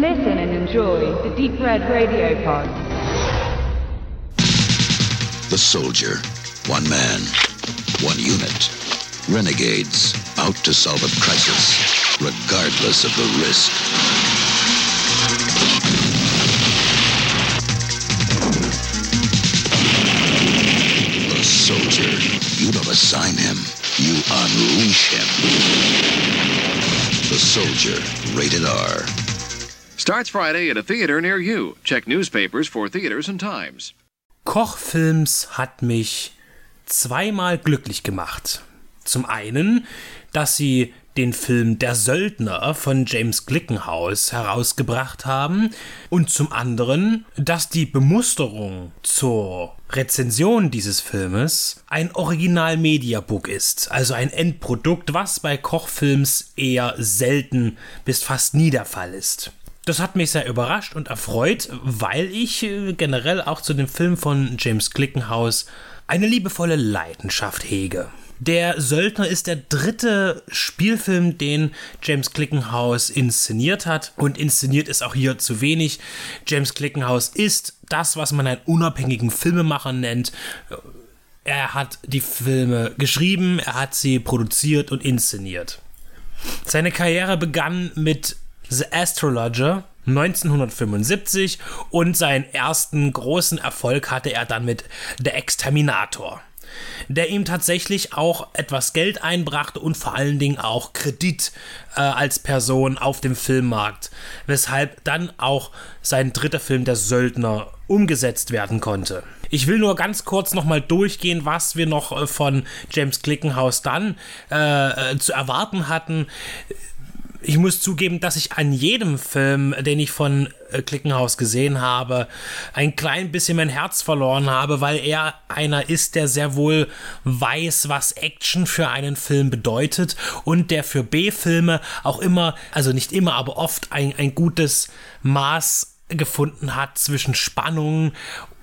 Listen and enjoy the Deep Red Radio Pod. The soldier. One man. One unit. Renegades out to solve a crisis, regardless of the risk. Starts Friday at a theater near you. Check newspapers for theaters and times. Kochfilms hat mich zweimal glücklich gemacht. Zum einen, dass sie den Film Der Söldner von James Glickenhaus herausgebracht haben und zum anderen, dass die Bemusterung zur Rezension dieses Filmes ein Original-Mediabook ist, also ein Endprodukt, was bei Kochfilms eher selten bis fast nie der Fall ist. Das hat mich sehr überrascht und erfreut, weil ich äh, generell auch zu dem Film von James Glickenhaus eine liebevolle Leidenschaft hege. Der Söldner ist der dritte Spielfilm, den James Glickenhaus inszeniert hat. Und inszeniert ist auch hier zu wenig. James Glickenhaus ist das, was man einen unabhängigen Filmemacher nennt. Er hat die Filme geschrieben, er hat sie produziert und inszeniert. Seine Karriere begann mit The Astrologer 1975 und seinen ersten großen Erfolg hatte er dann mit The Exterminator der ihm tatsächlich auch etwas Geld einbrachte und vor allen Dingen auch Kredit äh, als Person auf dem Filmmarkt, weshalb dann auch sein dritter Film Der Söldner umgesetzt werden konnte. Ich will nur ganz kurz nochmal durchgehen, was wir noch äh, von James Glickenhaus dann äh, äh zu erwarten hatten ich muss zugeben, dass ich an jedem Film, den ich von äh, Klickenhaus gesehen habe, ein klein bisschen mein Herz verloren habe, weil er einer ist, der sehr wohl weiß, was Action für einen Film bedeutet und der für B-Filme auch immer, also nicht immer, aber oft ein, ein gutes Maß gefunden hat zwischen Spannung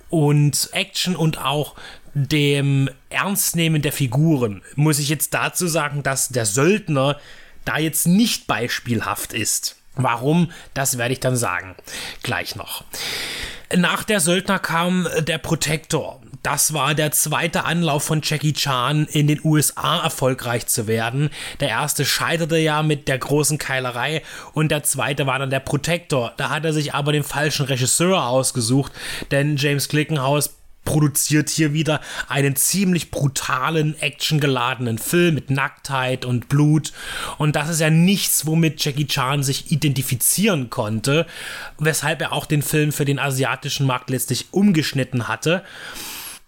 und Action und auch dem Ernstnehmen der Figuren. Muss ich jetzt dazu sagen, dass der Söldner da jetzt nicht beispielhaft ist. Warum, das werde ich dann sagen. Gleich noch. Nach der Söldner kam der Protector. Das war der zweite Anlauf von Jackie Chan in den USA erfolgreich zu werden. Der erste scheiterte ja mit der großen Keilerei und der zweite war dann der Protector. Da hat er sich aber den falschen Regisseur ausgesucht, denn James Glickenhaus produziert hier wieder einen ziemlich brutalen, actiongeladenen Film mit Nacktheit und Blut. Und das ist ja nichts, womit Jackie Chan sich identifizieren konnte, weshalb er auch den Film für den asiatischen Markt letztlich umgeschnitten hatte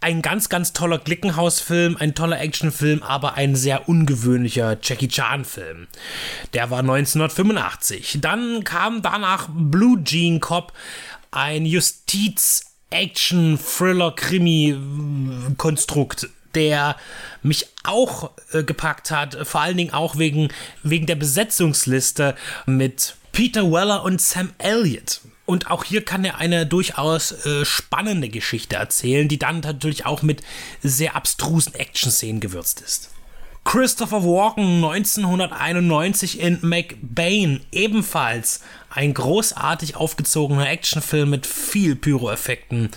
ein ganz, ganz toller Glickenhaus-Film, ein toller Actionfilm, aber ein sehr ungewöhnlicher Jackie Chan-Film. Der war 1985. Dann kam danach Blue Jean Cop, ein Justiz- Action, Thriller, Krimi-Konstrukt, der mich auch äh, gepackt hat, vor allen Dingen auch wegen, wegen der Besetzungsliste mit Peter Weller und Sam Elliott. Und auch hier kann er eine durchaus äh, spannende Geschichte erzählen, die dann natürlich auch mit sehr abstrusen Action-Szenen gewürzt ist. Christopher Walken 1991 in McBain ebenfalls ein großartig aufgezogener Actionfilm mit viel Pyroeffekten.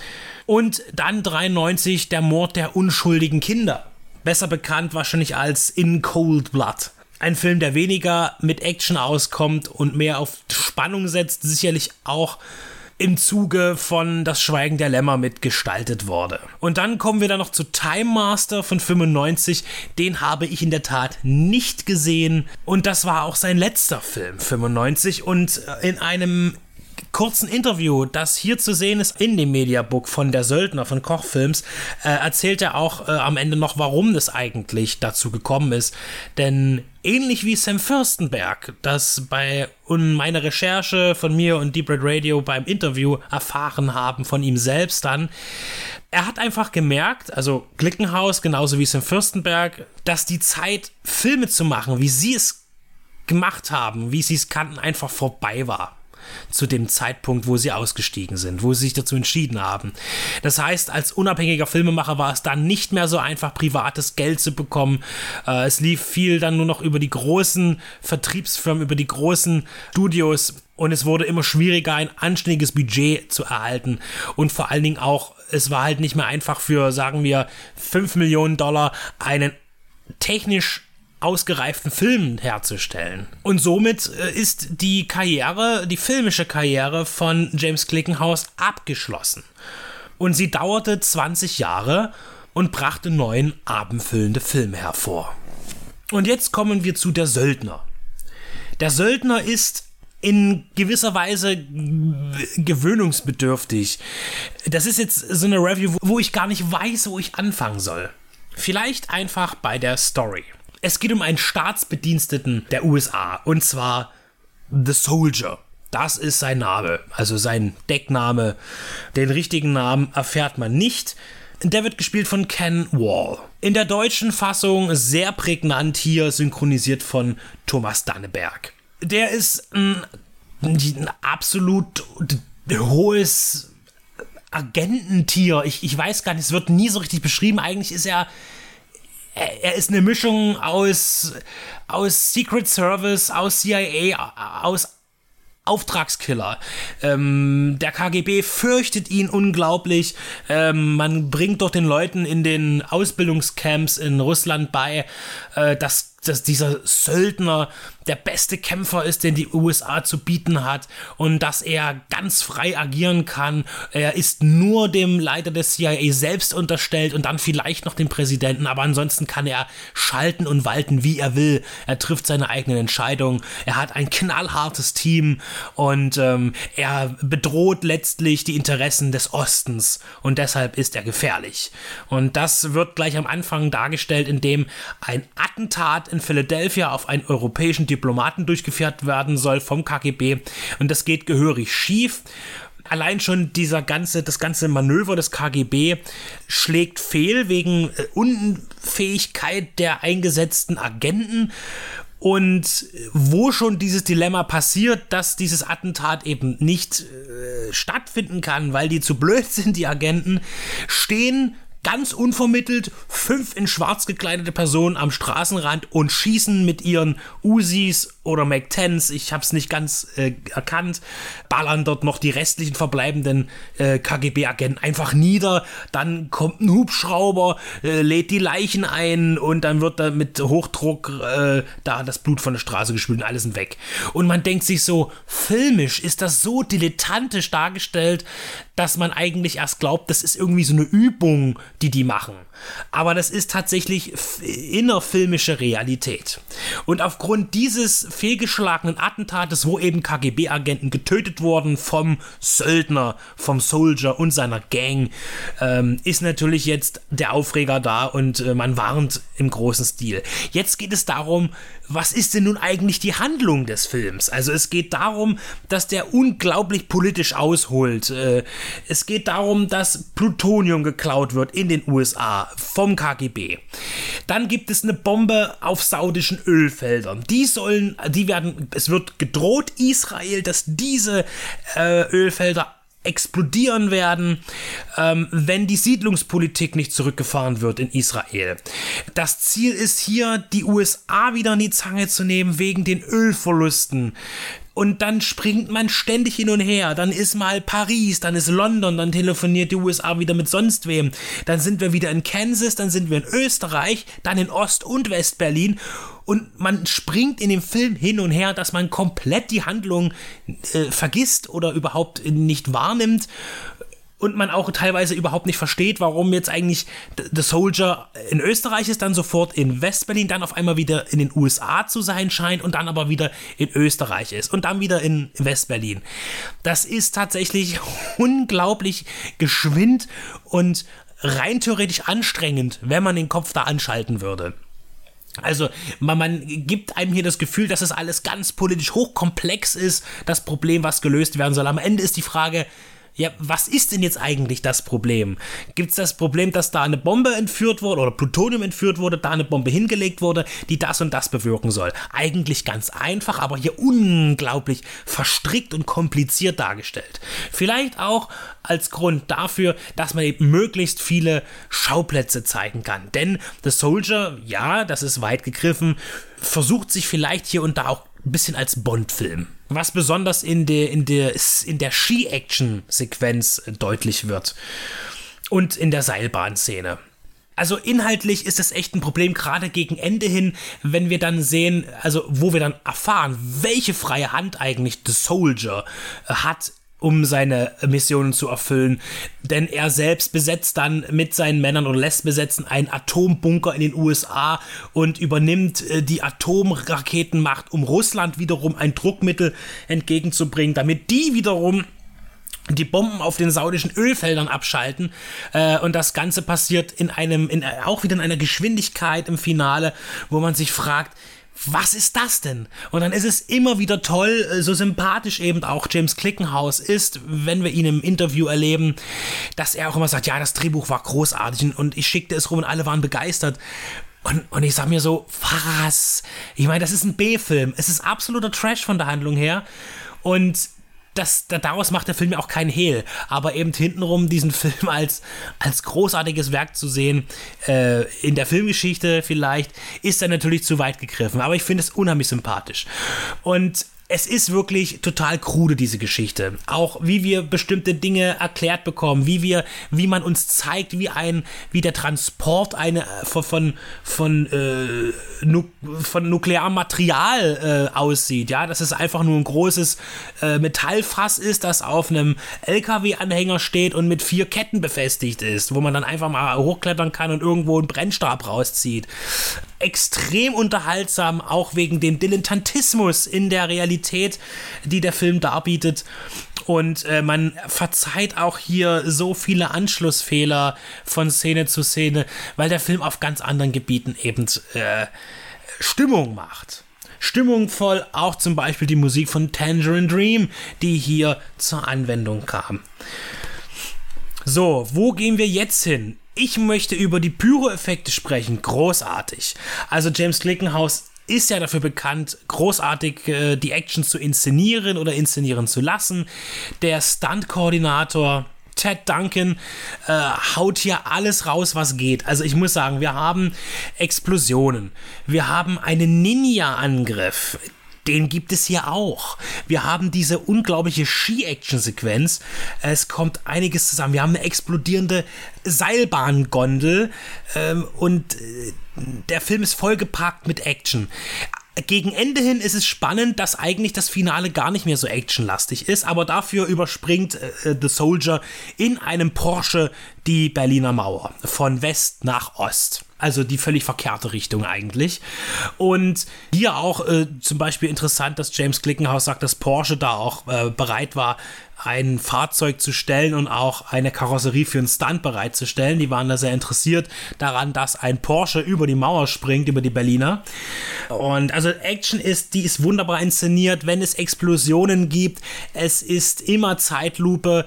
Und dann 93 der Mord der unschuldigen Kinder. Besser bekannt wahrscheinlich als In Cold Blood. Ein Film, der weniger mit Action auskommt und mehr auf Spannung setzt, sicherlich auch im Zuge von Das Schweigen der Lämmer mitgestaltet wurde. Und dann kommen wir dann noch zu Time Master von 95. Den habe ich in der Tat nicht gesehen. Und das war auch sein letzter Film, 95. Und äh, in einem kurzen Interview, das hier zu sehen ist in dem Mediabook von der Söldner von Kochfilms, äh, erzählt er auch äh, am Ende noch, warum das eigentlich dazu gekommen ist. Denn ähnlich wie Sam Fürstenberg, das bei meiner Recherche von mir und Deep Red Radio beim Interview erfahren haben von ihm selbst dann, er hat einfach gemerkt, also Glickenhaus genauso wie Sam Fürstenberg, dass die Zeit, Filme zu machen, wie sie es gemacht haben, wie sie es kannten, einfach vorbei war. Zu dem Zeitpunkt, wo sie ausgestiegen sind, wo sie sich dazu entschieden haben. Das heißt, als unabhängiger Filmemacher war es dann nicht mehr so einfach, privates Geld zu bekommen. Äh, es lief viel dann nur noch über die großen Vertriebsfirmen, über die großen Studios und es wurde immer schwieriger, ein anständiges Budget zu erhalten und vor allen Dingen auch, es war halt nicht mehr einfach für, sagen wir, 5 Millionen Dollar einen technisch ausgereiften Film herzustellen. Und somit äh, ist die Karriere, die filmische Karriere von James Clickenhaus abgeschlossen. Und sie dauerte 20 Jahre und brachte neun abendfüllende Filme hervor. Und jetzt kommen wir zu Der Söldner. Der Söldner ist in gewisser Weise gewöhnungsbedürftig. Das ist jetzt so eine Review, wo ich gar nicht weiß, wo ich anfangen soll. Vielleicht einfach bei der Story. Es geht um einen Staatsbediensteten der USA und zwar The Soldier. Das ist sein Name, also sein Deckname. Den richtigen Namen erfährt man nicht. Der wird gespielt von Ken Wall. In der deutschen Fassung sehr prägnant hier synchronisiert von Thomas Danneberg. Der ist ein, ein absolut hohes Agententier. Ich, ich weiß gar nicht, es wird nie so richtig beschrieben. Eigentlich ist er er ist eine Mischung aus, aus Secret Service, aus CIA, aus Auftragskiller. Ähm, der KGB fürchtet ihn unglaublich. Ähm, man bringt doch den Leuten in den Ausbildungscamps in Russland bei, äh, dass dass dieser Söldner der beste Kämpfer ist, den die USA zu bieten hat und dass er ganz frei agieren kann. Er ist nur dem Leiter des CIA selbst unterstellt und dann vielleicht noch dem Präsidenten, aber ansonsten kann er schalten und walten, wie er will. Er trifft seine eigenen Entscheidungen. Er hat ein knallhartes Team und ähm, er bedroht letztlich die Interessen des Ostens und deshalb ist er gefährlich. Und das wird gleich am Anfang dargestellt, indem ein Attentat in Philadelphia auf einen europäischen Diplomaten durchgeführt werden soll vom KGB. Und das geht gehörig schief. Allein schon dieser ganze, das ganze Manöver des KGB schlägt fehl wegen äh, Unfähigkeit der eingesetzten Agenten. Und wo schon dieses Dilemma passiert, dass dieses Attentat eben nicht äh, stattfinden kann, weil die zu blöd sind, die Agenten, stehen ganz unvermittelt fünf in schwarz gekleidete Personen am Straßenrand und schießen mit ihren Usis oder Mac-10s, ich habe es nicht ganz äh, erkannt, ballern dort noch die restlichen verbleibenden äh, KGB-Agenten einfach nieder. Dann kommt ein Hubschrauber, äh, lädt die Leichen ein und dann wird da mit Hochdruck äh, da das Blut von der Straße gespült und alles sind weg. Und man denkt sich so, filmisch ist das so dilettantisch dargestellt, dass man eigentlich erst glaubt, das ist irgendwie so eine Übung, die die machen. Aber das ist tatsächlich innerfilmische Realität. Und aufgrund dieses fehlgeschlagenen Attentates, wo eben KGB-Agenten getötet wurden vom Söldner, vom Soldier und seiner Gang, ähm, ist natürlich jetzt der Aufreger da und äh, man warnt im großen Stil. Jetzt geht es darum, was ist denn nun eigentlich die Handlung des Films? Also es geht darum, dass der unglaublich politisch ausholt. Äh, es geht darum, dass Plutonium geklaut wird in den USA vom KGB. Dann gibt es eine Bombe auf saudischen Ölfeldern. Die sollen, die werden, es wird gedroht Israel, dass diese äh, Ölfelder explodieren werden, ähm, wenn die Siedlungspolitik nicht zurückgefahren wird in Israel. Das Ziel ist hier, die USA wieder in die Zange zu nehmen wegen den Ölverlusten und dann springt man ständig hin und her. Dann ist mal Paris, dann ist London, dann telefoniert die USA wieder mit sonst wem. Dann sind wir wieder in Kansas, dann sind wir in Österreich, dann in Ost- und West-Berlin. Und man springt in dem Film hin und her, dass man komplett die Handlung äh, vergisst oder überhaupt nicht wahrnimmt und man auch teilweise überhaupt nicht versteht, warum jetzt eigentlich The Soldier in Österreich ist, dann sofort in Westberlin, dann auf einmal wieder in den USA zu sein scheint und dann aber wieder in Österreich ist und dann wieder in Westberlin. Das ist tatsächlich unglaublich geschwind und rein theoretisch anstrengend, wenn man den Kopf da anschalten würde. Also man, man, gibt einem hier das Gefühl, dass es alles ganz politisch hochkomplex ist, das Problem, was gelöst werden soll. Am Ende ist die Frage, ja, was ist denn jetzt eigentlich das Problem? Gibt es das Problem, dass da eine Bombe entführt wurde oder Plutonium entführt wurde, da eine Bombe hingelegt wurde, die das und das bewirken soll? Eigentlich ganz einfach, aber hier unglaublich verstrickt und kompliziert dargestellt. Vielleicht auch als Grund dafür, dass man eben möglichst viele Schauplätze zeigen kann. Denn The Soldier, ja, das ist weit gegriffen, versucht sich vielleicht hier und da auch ein bisschen als Bond-Film. Was besonders in der, in der, in der Ski-Action-Sequenz deutlich wird. Und in der Seilbahnszene. Also inhaltlich ist es echt ein Problem, gerade gegen Ende hin, wenn wir dann sehen, also wo wir dann erfahren, welche freie Hand eigentlich The Soldier hat um seine Missionen zu erfüllen. Denn er selbst besetzt dann mit seinen Männern oder lässt besetzen einen Atombunker in den USA und übernimmt äh, die Atomraketenmacht, um Russland wiederum ein Druckmittel entgegenzubringen, damit die wiederum die Bomben auf den saudischen Ölfeldern abschalten äh, und das Ganze passiert in einem in, auch wieder in einer Geschwindigkeit im Finale, wo man sich fragt, was ist das denn? Und dann ist es immer wieder toll, äh, so sympathisch eben auch James Clickenhaus ist, wenn wir ihn im Interview erleben, dass er auch immer sagt, ja, das Drehbuch war großartig und ich schickte es rum und alle waren begeistert. Und, und ich sag mir so, was? Ich meine, das ist ein B-Film. Es ist absoluter Trash von der Handlung her. Und das, daraus macht der Film ja auch keinen Hehl. Aber eben hintenrum diesen Film als, als großartiges Werk zu sehen, äh, in der Filmgeschichte vielleicht, ist dann natürlich zu weit gegriffen. Aber ich finde es unheimlich sympathisch. Und es ist wirklich total krude, diese Geschichte. Auch wie wir bestimmte Dinge erklärt bekommen, wie wir, wie man uns zeigt, wie ein, wie der Transport eine von, von, von, äh, nu, von Nuklearmaterial äh, aussieht. Ja, dass es einfach nur ein großes äh, Metallfass ist, das auf einem LKW-Anhänger steht und mit vier Ketten befestigt ist, wo man dann einfach mal hochklettern kann und irgendwo einen Brennstab rauszieht extrem unterhaltsam, auch wegen dem Dilettantismus in der Realität, die der Film darbietet. Und äh, man verzeiht auch hier so viele Anschlussfehler von Szene zu Szene, weil der Film auf ganz anderen Gebieten eben äh, Stimmung macht. Stimmungvoll auch zum Beispiel die Musik von Tangerine Dream, die hier zur Anwendung kam. So, wo gehen wir jetzt hin? Ich möchte über die Pyro-Effekte sprechen. Großartig. Also James Glickenhaus ist ja dafür bekannt, großartig äh, die Action zu inszenieren oder inszenieren zu lassen. Der Stunt-Koordinator Ted Duncan äh, haut hier alles raus, was geht. Also ich muss sagen, wir haben Explosionen, wir haben einen Ninja-Angriff, den gibt es hier auch. Wir haben diese unglaubliche Ski-Action-Sequenz. Es kommt einiges zusammen. Wir haben eine explodierende Seilbahngondel ähm, und äh, der Film ist vollgepackt mit Action gegen Ende hin ist es spannend, dass eigentlich das Finale gar nicht mehr so actionlastig ist, aber dafür überspringt äh, The Soldier in einem Porsche die Berliner Mauer von West nach Ost. Also die völlig verkehrte Richtung eigentlich. Und hier auch äh, zum Beispiel interessant, dass James Glickenhaus sagt, dass Porsche da auch äh, bereit war, ein Fahrzeug zu stellen und auch eine Karosserie für einen Stunt bereitzustellen. Die waren da sehr interessiert daran, dass ein Porsche über die Mauer springt, über die Berliner. Und also Action ist, die ist wunderbar inszeniert, wenn es Explosionen gibt. Es ist immer Zeitlupe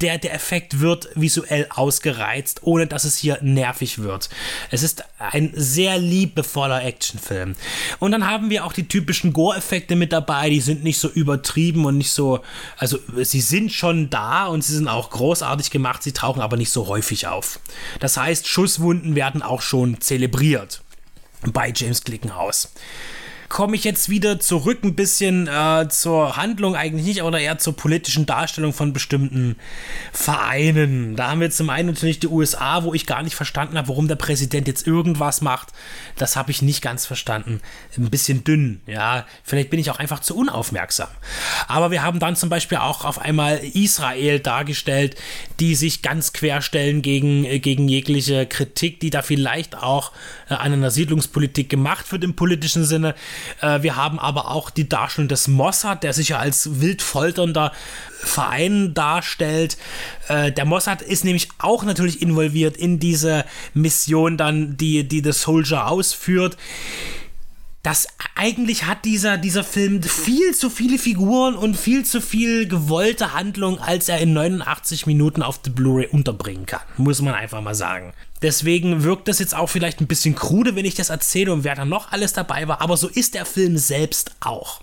der, der Effekt wird visuell ausgereizt, ohne dass es hier nervig wird. Es ist ein sehr liebevoller Actionfilm. Und dann haben wir auch die typischen Gore-Effekte mit dabei, die sind nicht so übertrieben und nicht so, also sie sind schon da und sie sind auch großartig gemacht, sie tauchen aber nicht so häufig auf. Das heißt, Schusswunden werden auch schon zelebriert bei James Glickenhaus komme ich jetzt wieder zurück ein bisschen äh, zur Handlung eigentlich nicht, oder eher zur politischen Darstellung von bestimmten Vereinen. Da haben wir zum einen natürlich die USA, wo ich gar nicht verstanden habe, warum der Präsident jetzt irgendwas macht. Das habe ich nicht ganz verstanden. Ein bisschen dünn, ja. Vielleicht bin ich auch einfach zu unaufmerksam. Aber wir haben dann zum Beispiel auch auf einmal Israel dargestellt, die sich ganz querstellen gegen, äh, gegen jegliche Kritik, die da vielleicht auch äh, an einer Siedlungspolitik gemacht wird im politischen Sinne. Äh, wir haben aber auch die Darstellung des Mossad, der sich ja als wild folternder Verein darstellt. Äh, der Mossad ist nämlich auch natürlich involviert in diese Mission dann, die, die The Soldier ausführt dass eigentlich hat dieser, dieser Film viel zu viele Figuren und viel zu viel gewollte Handlung, als er in 89 Minuten auf der Blu-ray unterbringen kann. Muss man einfach mal sagen. Deswegen wirkt das jetzt auch vielleicht ein bisschen krude, wenn ich das erzähle und wer da noch alles dabei war, aber so ist der Film selbst auch.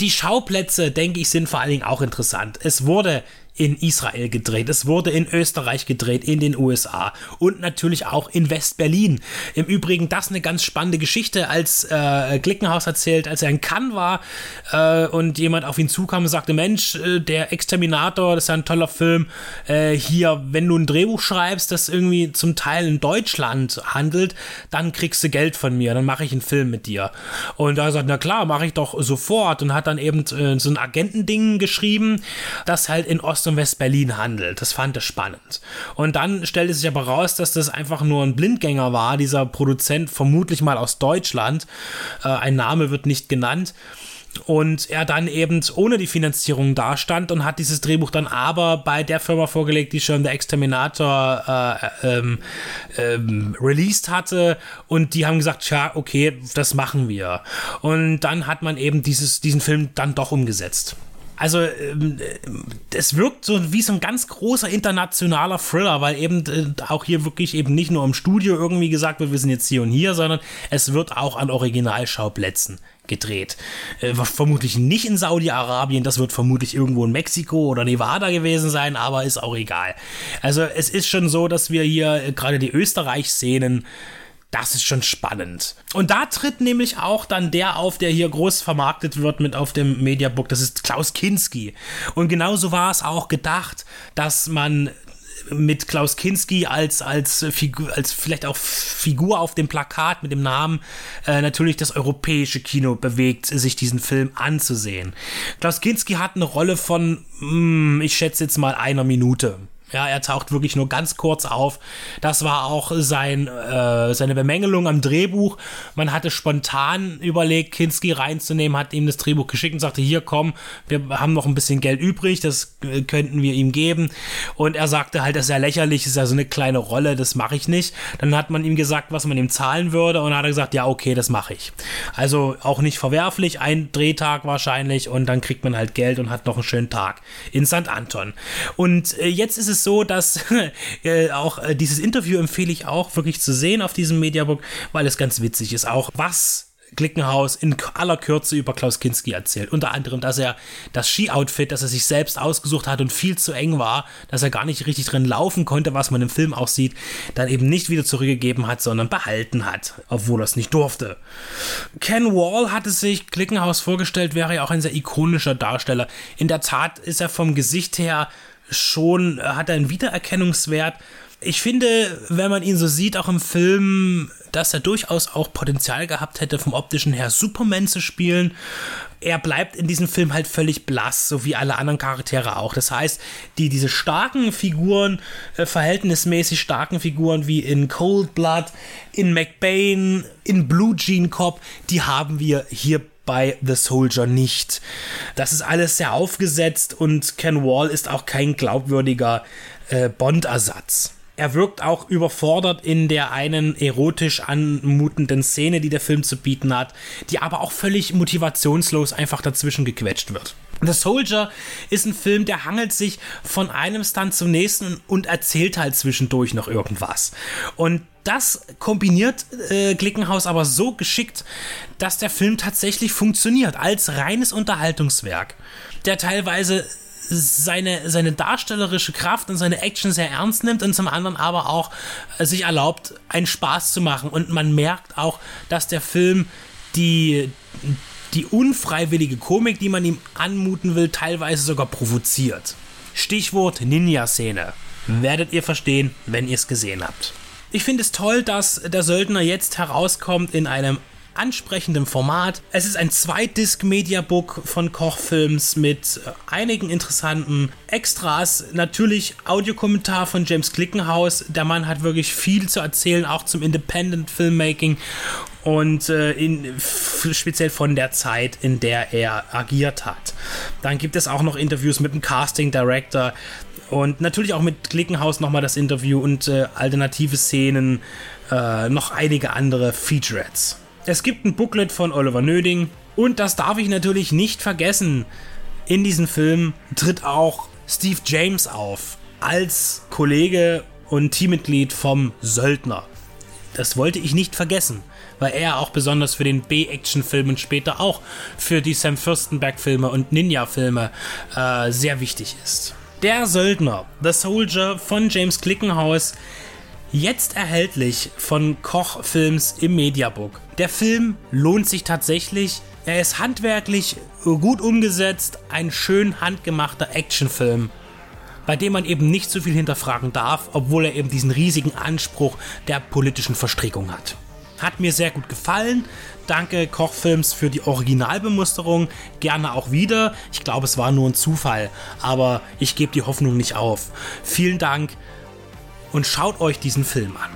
Die Schauplätze, denke ich, sind vor allen Dingen auch interessant. Es wurde in Israel gedreht, es wurde in Österreich gedreht, in den USA und natürlich auch in West-Berlin. Im Übrigen das eine ganz spannende Geschichte, als äh, Glickenhaus erzählt, als er in Cannes war äh, und jemand auf ihn zukam und sagte, Mensch, äh, der Exterminator, das ist ja ein toller Film, äh, hier, wenn du ein Drehbuch schreibst, das irgendwie zum Teil in Deutschland handelt, dann kriegst du Geld von mir, dann mache ich einen Film mit dir. Und da sagt, na klar, mache ich doch sofort und hat dann eben äh, so ein Agentending geschrieben, das halt in Ost und West-Berlin handelt. Das fand er spannend. Und dann stellte sich aber raus, dass das einfach nur ein Blindgänger war, dieser Produzent, vermutlich mal aus Deutschland. Äh, ein Name wird nicht genannt und er dann eben ohne die Finanzierung dastand und hat dieses Drehbuch dann aber bei der Firma vorgelegt, die schon der Exterminator äh, ähm, ähm, released hatte und die haben gesagt, ja, okay, das machen wir. Und dann hat man eben dieses, diesen Film dann doch umgesetzt. Also ähm, es wirkt so wie so ein ganz großer internationaler Thriller, weil eben äh, auch hier wirklich eben nicht nur im Studio irgendwie gesagt wird, wir sind jetzt hier und hier, sondern es wird auch an Originalschauplätzen gedreht. Äh, vermutlich nicht in Saudi-Arabien, das wird vermutlich irgendwo in Mexiko oder Nevada gewesen sein, aber ist auch egal. Also es ist schon so, dass wir hier äh, gerade die Österreich-Szenen das ist schon spannend. Und da tritt nämlich auch dann der auf, der hier groß vermarktet wird mit auf dem Mediabook. Das ist Klaus Kinski. Und genauso war es auch gedacht, dass man mit Klaus Kinski als, als, Figur, als vielleicht auch Figur auf dem Plakat mit dem Namen äh, natürlich das europäische Kino bewegt, sich diesen Film anzusehen. Klaus Kinski hat eine Rolle von, mh, hm, ich schätze jetzt mal einer Minute. Ja, er taucht wirklich nur ganz kurz auf. Das war auch sein, äh, seine Bemängelung am Drehbuch. Man hatte spontan überlegt, Kinski reinzunehmen, hat ihm das Drehbuch geschickt und sagte, hier komm, wir haben noch ein bisschen Geld übrig, das äh, könnten wir ihm geben. Und er sagte halt, das ist ja lächerlich, das ist ja so eine kleine Rolle, das mache ich nicht. Dann hat man ihm gesagt, was man ihm zahlen würde und dann hat er gesagt, ja, okay, das mache ich. Also auch nicht verwerflich, ein Drehtag wahrscheinlich und dann kriegt man halt Geld und hat noch einen schönen Tag in St. Anton. Und äh, jetzt ist es es so, dass äh, auch äh, dieses Interview empfehle ich auch wirklich zu sehen auf diesem Mediabook, weil es ganz witzig ist. Auch was Glickenhaus in aller Kürze über Klaus Kinski erzählt. Unter anderem, dass er das Ski-Outfit, das er sich selbst ausgesucht hat und viel zu eng war, dass er gar nicht richtig drin laufen konnte, was man im Film auch sieht, dann eben nicht wieder zurückgegeben hat, sondern behalten hat, obwohl er es nicht durfte. Ken Wall hatte sich Glickenhaus vorgestellt, wäre ja auch ein sehr ikonischer Darsteller. In der Tat ist er vom Gesicht her schon, hat er einen Wiedererkennungswert. Ich finde, wenn man ihn so sieht, auch im Film, dass er durchaus auch Potenzial gehabt hätte, vom optischen her Superman zu spielen. Er bleibt in diesem Film halt völlig blass, so wie alle anderen Charaktere auch. Das heißt, die, diese starken Figuren, äh, verhältnismäßig starken Figuren wie in Cold Blood, in McBain, in Blue Jean Cop, die haben wir hier bei The Soldier nicht. Das ist alles sehr aufgesetzt und Ken Wall ist auch kein glaubwürdiger äh, Bond-Ersatz. Er wirkt auch überfordert in der einen erotisch anmutenden Szene, die der Film zu bieten hat, die aber auch völlig motivationslos einfach dazwischen gequetscht wird. The Soldier ist ein Film, der hangelt sich von einem Stunt zum nächsten und erzählt halt zwischendurch noch irgendwas. Und das kombiniert äh, Glickenhaus aber so geschickt, dass der Film tatsächlich funktioniert als reines Unterhaltungswerk, der teilweise seine, seine darstellerische Kraft und seine Action sehr ernst nimmt und zum anderen aber auch äh, sich erlaubt, einen Spaß zu machen. Und man merkt auch, dass der Film die, die unfreiwillige Komik, die man ihm anmuten will, teilweise sogar provoziert. Stichwort Ninja-Szene. Werdet ihr verstehen, wenn ihr es gesehen habt. Ich finde es toll, dass der Söldner jetzt herauskommt in einem ansprechendem Format. Es ist ein Zweitdisk-Mediabook von Kochfilms mit äh, einigen interessanten Extras. Natürlich Audiokommentar von James Glickenhaus. Der Mann hat wirklich viel zu erzählen, auch zum Independent Filmmaking und äh, in, speziell von der Zeit, in der er agiert hat. Dann gibt es auch noch Interviews mit dem Casting Director und natürlich auch mit Glickenhaus nochmal das Interview und äh, alternative Szenen, äh, noch einige andere Featurettes. Es gibt ein Booklet von Oliver Nöding und das darf ich natürlich nicht vergessen. In diesem Film tritt auch Steve James auf als Kollege und Teammitglied vom Söldner. Das wollte ich nicht vergessen, weil er auch besonders für den B-Action-Film und später auch für die Sam Fürstenberg-Filme und Ninja-Filme äh, sehr wichtig ist. Der Söldner, The Soldier von James Clickenhaus, jetzt erhältlich von Koch Films im Mediabook. Der Film lohnt sich tatsächlich. Er ist handwerklich gut umgesetzt, ein schön handgemachter Actionfilm bei dem man eben nicht so viel hinterfragen darf, obwohl er eben diesen riesigen Anspruch der politischen Verstrickung hat. Hat mir sehr gut gefallen. Danke Kochfilms für die Originalbemusterung. Gerne auch wieder. Ich glaube, es war nur ein Zufall, aber ich gebe die Hoffnung nicht auf. Vielen Dank und schaut euch diesen Film an.